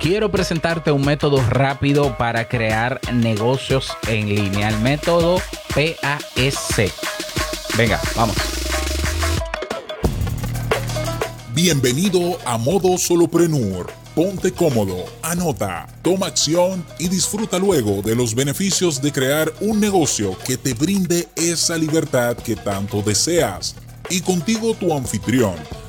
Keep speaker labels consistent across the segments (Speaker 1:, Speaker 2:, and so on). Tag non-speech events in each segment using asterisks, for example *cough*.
Speaker 1: quiero presentarte un método rápido para crear negocios en línea, el método PAS. Venga, vamos.
Speaker 2: Bienvenido a Modo Soloprenur. Ponte cómodo, anota, toma acción y disfruta luego de los beneficios de crear un negocio que te brinde esa libertad que tanto deseas. Y contigo tu anfitrión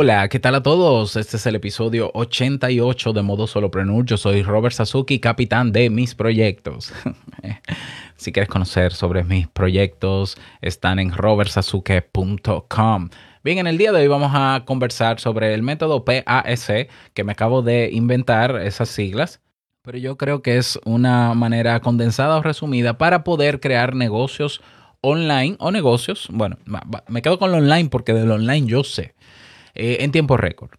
Speaker 1: Hola, ¿qué tal a todos? Este es el episodio 88 de Modo Solopreneur. Yo soy Robert Sasuki, capitán de mis proyectos. *laughs* si quieres conocer sobre mis proyectos, están en robertsasuke.com. Bien, en el día de hoy vamos a conversar sobre el método PAS, que me acabo de inventar esas siglas, pero yo creo que es una manera condensada o resumida para poder crear negocios online o negocios. Bueno, me quedo con lo online porque del online yo sé eh, en tiempo récord.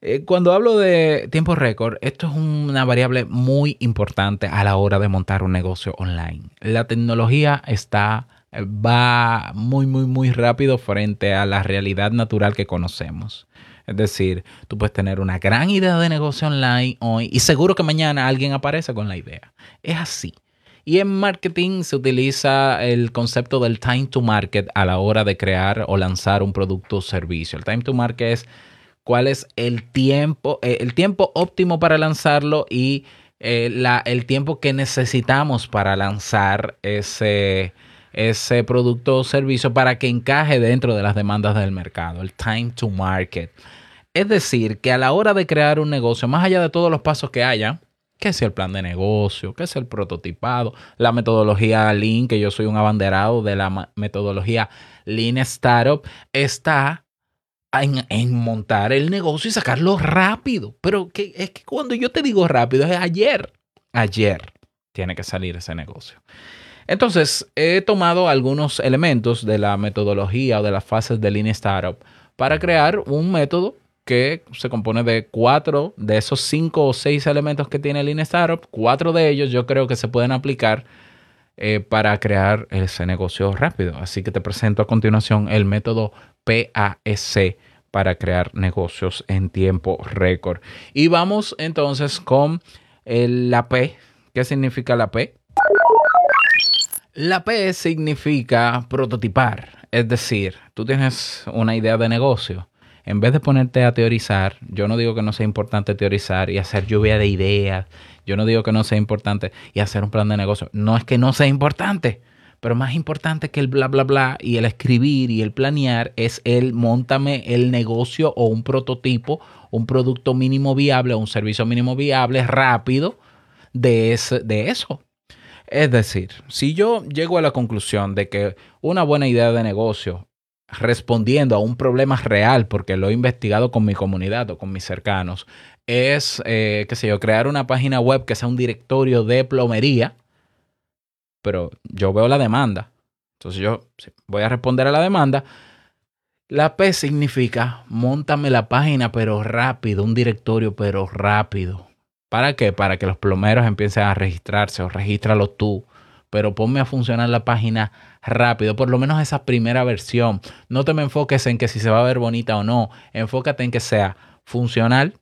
Speaker 1: Eh, cuando hablo de tiempo récord, esto es una variable muy importante a la hora de montar un negocio online. La tecnología está eh, va muy, muy, muy rápido frente a la realidad natural que conocemos. Es decir, tú puedes tener una gran idea de negocio online hoy y seguro que mañana alguien aparece con la idea. Es así. Y en marketing se utiliza el concepto del time to market a la hora de crear o lanzar un producto o servicio. El time to market es cuál es el tiempo, eh, el tiempo óptimo para lanzarlo y eh, el tiempo que necesitamos para lanzar ese, ese producto o servicio para que encaje dentro de las demandas del mercado, el time to market. Es decir, que a la hora de crear un negocio, más allá de todos los pasos que haya, ¿Qué es el plan de negocio? ¿Qué es el prototipado? La metodología Lean, que yo soy un abanderado de la metodología Lean Startup, está en, montar el negocio y sacarlo rápido. Pero que, es que cuando yo te digo rápido, es ayer. Ayer tiene que salir ese negocio. Entonces, he tomado algunos elementos de la metodología o de las fases de Lean Startup para crear un método que se compone de cuatro de esos cinco o seis elementos que tiene Lean Startup. Cuatro de ellos yo creo que se pueden aplicar eh, para crear ese negocio rápido. Así que te presento a continuación el método PAS para crear negocios en tiempo récord. Y vamos entonces con la P. ¿Qué significa la P? La P significa prototipar. Es decir, tú tienes una idea de negocio en vez de ponerte a teorizar, yo no digo que no sea importante teorizar y hacer lluvia de ideas, yo no digo que no sea importante y hacer un plan de negocio, no es que no sea importante, pero más importante que el bla, bla, bla y el escribir y el planear es el montame el negocio o un prototipo, un producto mínimo viable o un servicio mínimo viable rápido de, de eso. Es decir, si yo llego a la conclusión de que una buena idea de negocio respondiendo a un problema real, porque lo he investigado con mi comunidad o con mis cercanos, es, eh, qué yo, crear una página web que sea un directorio de plomería, pero yo veo la demanda. Entonces yo voy a responder a la demanda. La P significa, montame la página, pero rápido, un directorio, pero rápido. ¿Para qué? Para que los plomeros empiecen a registrarse o regístralo tú pero ponme a funcionar la página rápido, por lo menos esa primera versión. No te me enfoques en que si se va a ver bonita o no, enfócate en que sea funcional,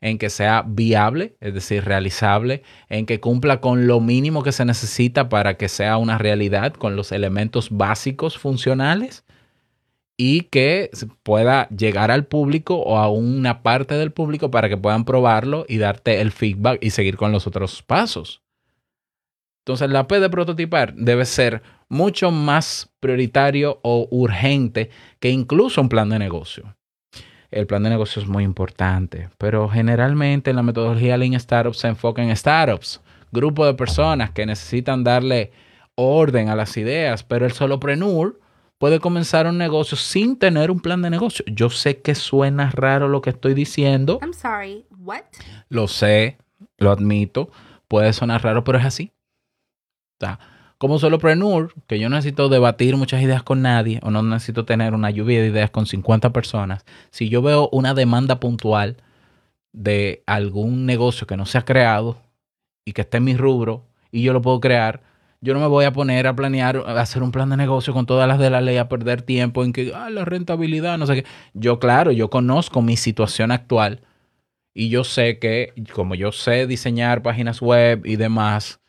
Speaker 1: en que sea viable, es decir, realizable, en que cumpla con lo mínimo que se necesita para que sea una realidad, con los elementos básicos funcionales y que pueda llegar al público o a una parte del público para que puedan probarlo y darte el feedback y seguir con los otros pasos. Entonces la P de prototipar debe ser mucho más prioritario o urgente que incluso un plan de negocio. El plan de negocio es muy importante, pero generalmente en la metodología Lean Startup se enfoca en startups, grupo de personas que necesitan darle orden a las ideas, pero el solopreneur puede comenzar un negocio sin tener un plan de negocio. Yo sé que suena raro lo que estoy diciendo.
Speaker 3: I'm sorry, what?
Speaker 1: Lo sé, lo admito, puede sonar raro, pero es así como solopreneur, que yo necesito debatir muchas ideas con nadie o no necesito tener una lluvia de ideas con 50 personas, si yo veo una demanda puntual de algún negocio que no se ha creado y que esté en mi rubro y yo lo puedo crear, yo no me voy a poner a planear, a hacer un plan de negocio con todas las de la ley, a perder tiempo en que, ah, la rentabilidad, no sé qué. Yo, claro, yo conozco mi situación actual y yo sé que, como yo sé diseñar páginas web y demás,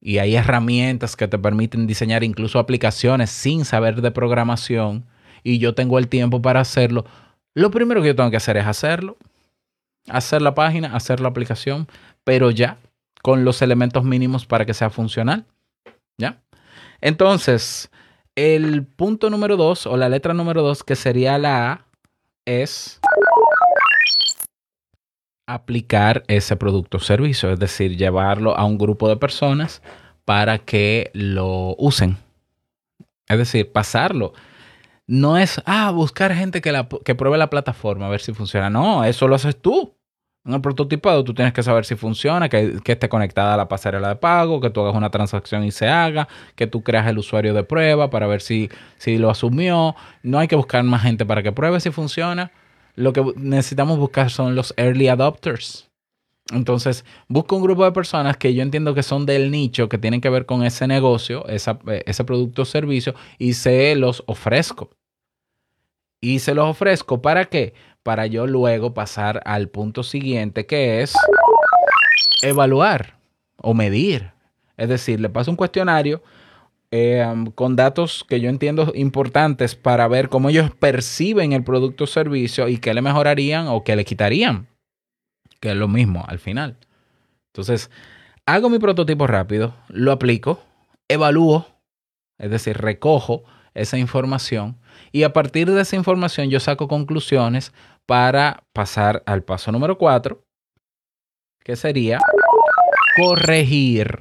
Speaker 1: y hay herramientas que te permiten diseñar incluso aplicaciones sin saber de programación, y yo tengo el tiempo para hacerlo, lo primero que yo tengo que hacer es hacerlo. Hacer la página, hacer la aplicación, pero ya con los elementos mínimos para que sea funcional. ¿Ya? Entonces, el punto número dos o la letra número dos, que sería la A, es aplicar ese producto o servicio, es decir, llevarlo a un grupo de personas para que lo usen. Es decir, pasarlo. No es, ah, buscar gente que, la, que pruebe la plataforma a ver si funciona. No, eso lo haces tú. En el prototipado tú tienes que saber si funciona, que, esté conectada a la pasarela de pago, que tú hagas una transacción y se haga, que tú creas el usuario de prueba para ver si, si lo asumió. No hay que buscar más gente para que pruebe si funciona. Lo que necesitamos buscar son los early adopters. Entonces, busco un grupo de personas que yo entiendo que son del nicho, que tienen que ver con ese negocio, ese producto o servicio, y se los ofrezco. Y se los ofrezco para qué? para yo luego pasar al punto siguiente que es evaluar o medir. Es decir, le paso un cuestionario eh, con datos que yo entiendo importantes para ver cómo ellos perciben el producto o servicio y qué le mejorarían o qué le quitarían, que es lo mismo al final. Entonces, hago mi prototipo rápido, lo aplico, evalúo, es decir, recojo esa información y a partir de esa información yo saco conclusiones para pasar al paso número cuatro, que sería corregir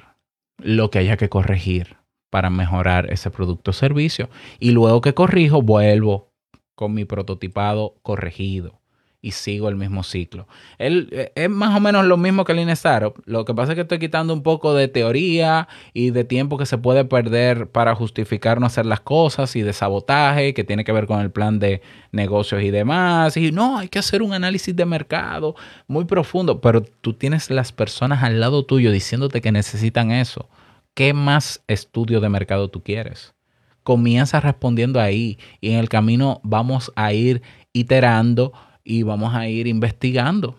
Speaker 1: lo que haya que corregir para mejorar ese producto o servicio. Y luego que corrijo, vuelvo con mi prototipado corregido y sigo el mismo ciclo. Él, eh, es más o menos lo mismo que el Startup. Lo que pasa es que estoy quitando un poco de teoría y de tiempo que se puede perder para justificar no hacer las cosas y de sabotaje que tiene que ver con el plan de negocios y demás. Y no, hay que hacer un análisis de mercado muy profundo, pero tú tienes las personas al lado tuyo diciéndote que necesitan eso. ¿Qué más estudio de mercado tú quieres? Comienza respondiendo ahí y en el camino vamos a ir iterando y vamos a ir investigando.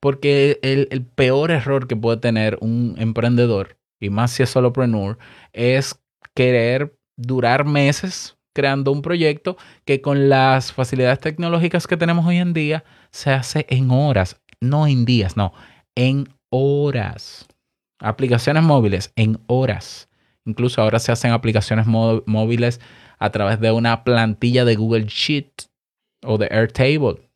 Speaker 1: Porque el, peor error que puede tener un emprendedor, y más si es solopreneur, es querer durar meses creando un proyecto que con las facilidades tecnológicas que tenemos hoy en día se hace en horas, no en días, no, en horas. Aplicaciones móviles en horas. Incluso ahora se hacen aplicaciones móviles a través de una plantilla de Google Sheet o de Airtable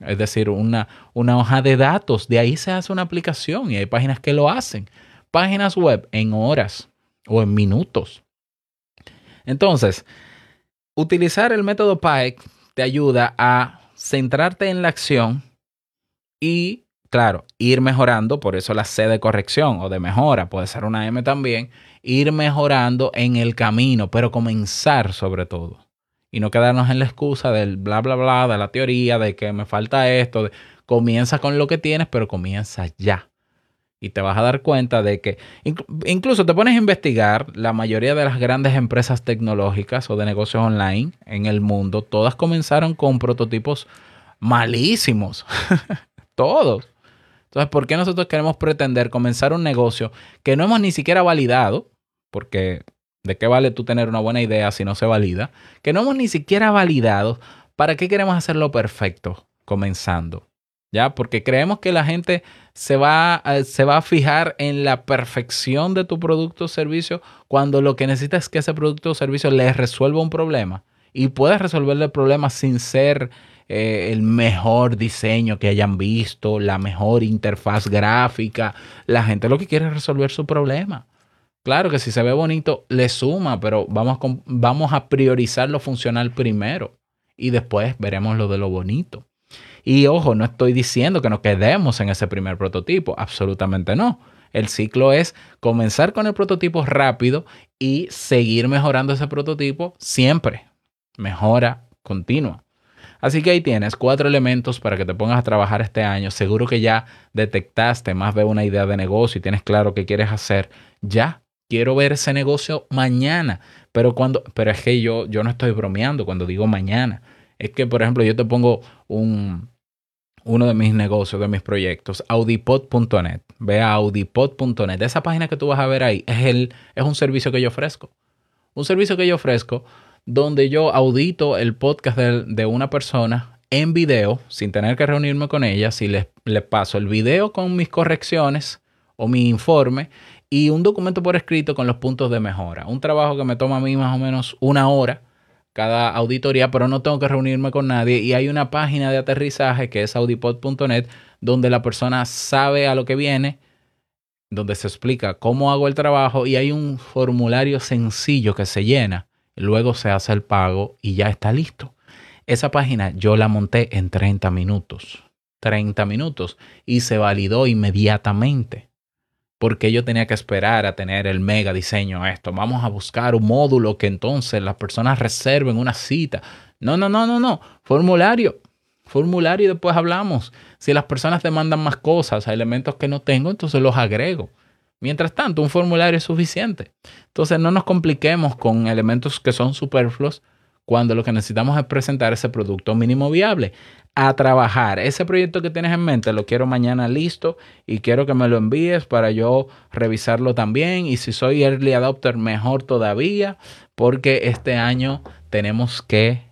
Speaker 1: es decir, una, una hoja de datos. De ahí se hace una aplicación y hay páginas que lo hacen. Páginas web en horas o en minutos. Entonces, utilizar el método Pike te ayuda a centrarte en la acción y, claro, ir mejorando, por eso la C de corrección o de mejora, puede ser una M también, ir mejorando en el camino, pero comenzar sobre todo y no quedarnos en la excusa del bla, bla, bla, de la teoría, de que me falta esto. comienza con lo que tienes, pero comienza ya. Y te vas a dar cuenta de que incluso te pones a investigar la mayoría de las grandes empresas tecnológicas o de negocios online en el mundo, todas comenzaron con prototipos malísimos. *laughs* Todos. Entonces, ¿por qué nosotros queremos pretender comenzar un negocio que no hemos ni siquiera validado? Porque ¿De qué vale tú tener una buena idea si no se valida? Que no hemos ni siquiera validado. ¿Para qué queremos hacerlo perfecto comenzando? ¿Ya? Porque creemos que la gente se va, se va a fijar en la perfección de tu producto o servicio cuando lo que necesita es que ese producto o servicio les resuelva un problema. Y puedes resolverle el problema sin ser eh, el mejor diseño que hayan visto, la mejor interfaz gráfica. La gente lo que quiere es resolver su problema. Claro que si se ve bonito, le suma, pero vamos, vamos a priorizar lo funcional primero y después veremos lo de lo bonito. Y ojo, no estoy diciendo que nos quedemos en ese primer prototipo, absolutamente no. El ciclo es comenzar con el prototipo rápido y seguir mejorando ese prototipo siempre. Mejora continua. Así que ahí tienes cuatro elementos para que te pongas a trabajar este año. Seguro que ya detectaste más de una idea de negocio y tienes claro qué quieres hacer. Ya quiero ver ese negocio mañana. Pero cuando, pero es que yo, yo no estoy bromeando cuando digo mañana. Es que, por ejemplo, yo te pongo un, uno de mis negocios, de mis proyectos, audipod.net. Ve a audipod.net. Esa página que tú vas a ver ahí es, el, es un servicio que yo ofrezco. Un servicio que yo ofrezco donde yo audito el podcast de, una persona en video, sin tener que reunirme con ella, si les, les paso el video con mis correcciones o mi informe y un documento por escrito con los puntos de mejora. Un trabajo que me toma a mí más o menos una hora cada auditoría, pero no tengo que reunirme con nadie. Y hay una página de aterrizaje que es audipod.net donde la persona sabe a lo que viene, donde se explica cómo hago el trabajo y hay un formulario sencillo que se llena luego se hace el pago y ya está listo. Esa página yo la monté en 30 minutos. 30 minutos y se validó inmediatamente. Porque yo tenía que esperar a tener el mega diseño esto. Vamos a buscar un módulo que entonces las personas reserven una cita. No, no, no, no, no. Formulario. Formulario y después hablamos. Si las personas demandan más cosas, elementos que no tengo, entonces los agrego. Mientras tanto, un formulario es suficiente. Entonces, no nos compliquemos con elementos que son superfluos cuando lo que necesitamos es presentar ese producto mínimo viable. A trabajar. Ese proyecto que tienes en mente lo quiero mañana listo y quiero que me lo envíes para yo revisarlo también. Y si soy early adopter, mejor todavía, porque este año tenemos que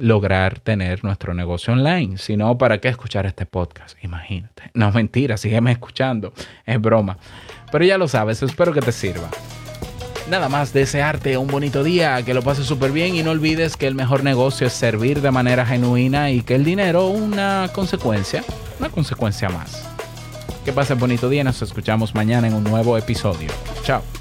Speaker 1: lograr tener nuestro negocio online. Si no, ¿para qué escuchar este podcast? Imagínate. No, mentira, sígueme escuchando. Es broma. Pero ya lo sabes, espero que te sirva. Nada más desearte un bonito día, que lo pases súper bien y no olvides que el mejor negocio es servir de manera genuina y que el dinero una consecuencia, una consecuencia más. Que pases bonito día, nos escuchamos mañana en un nuevo episodio. Chao.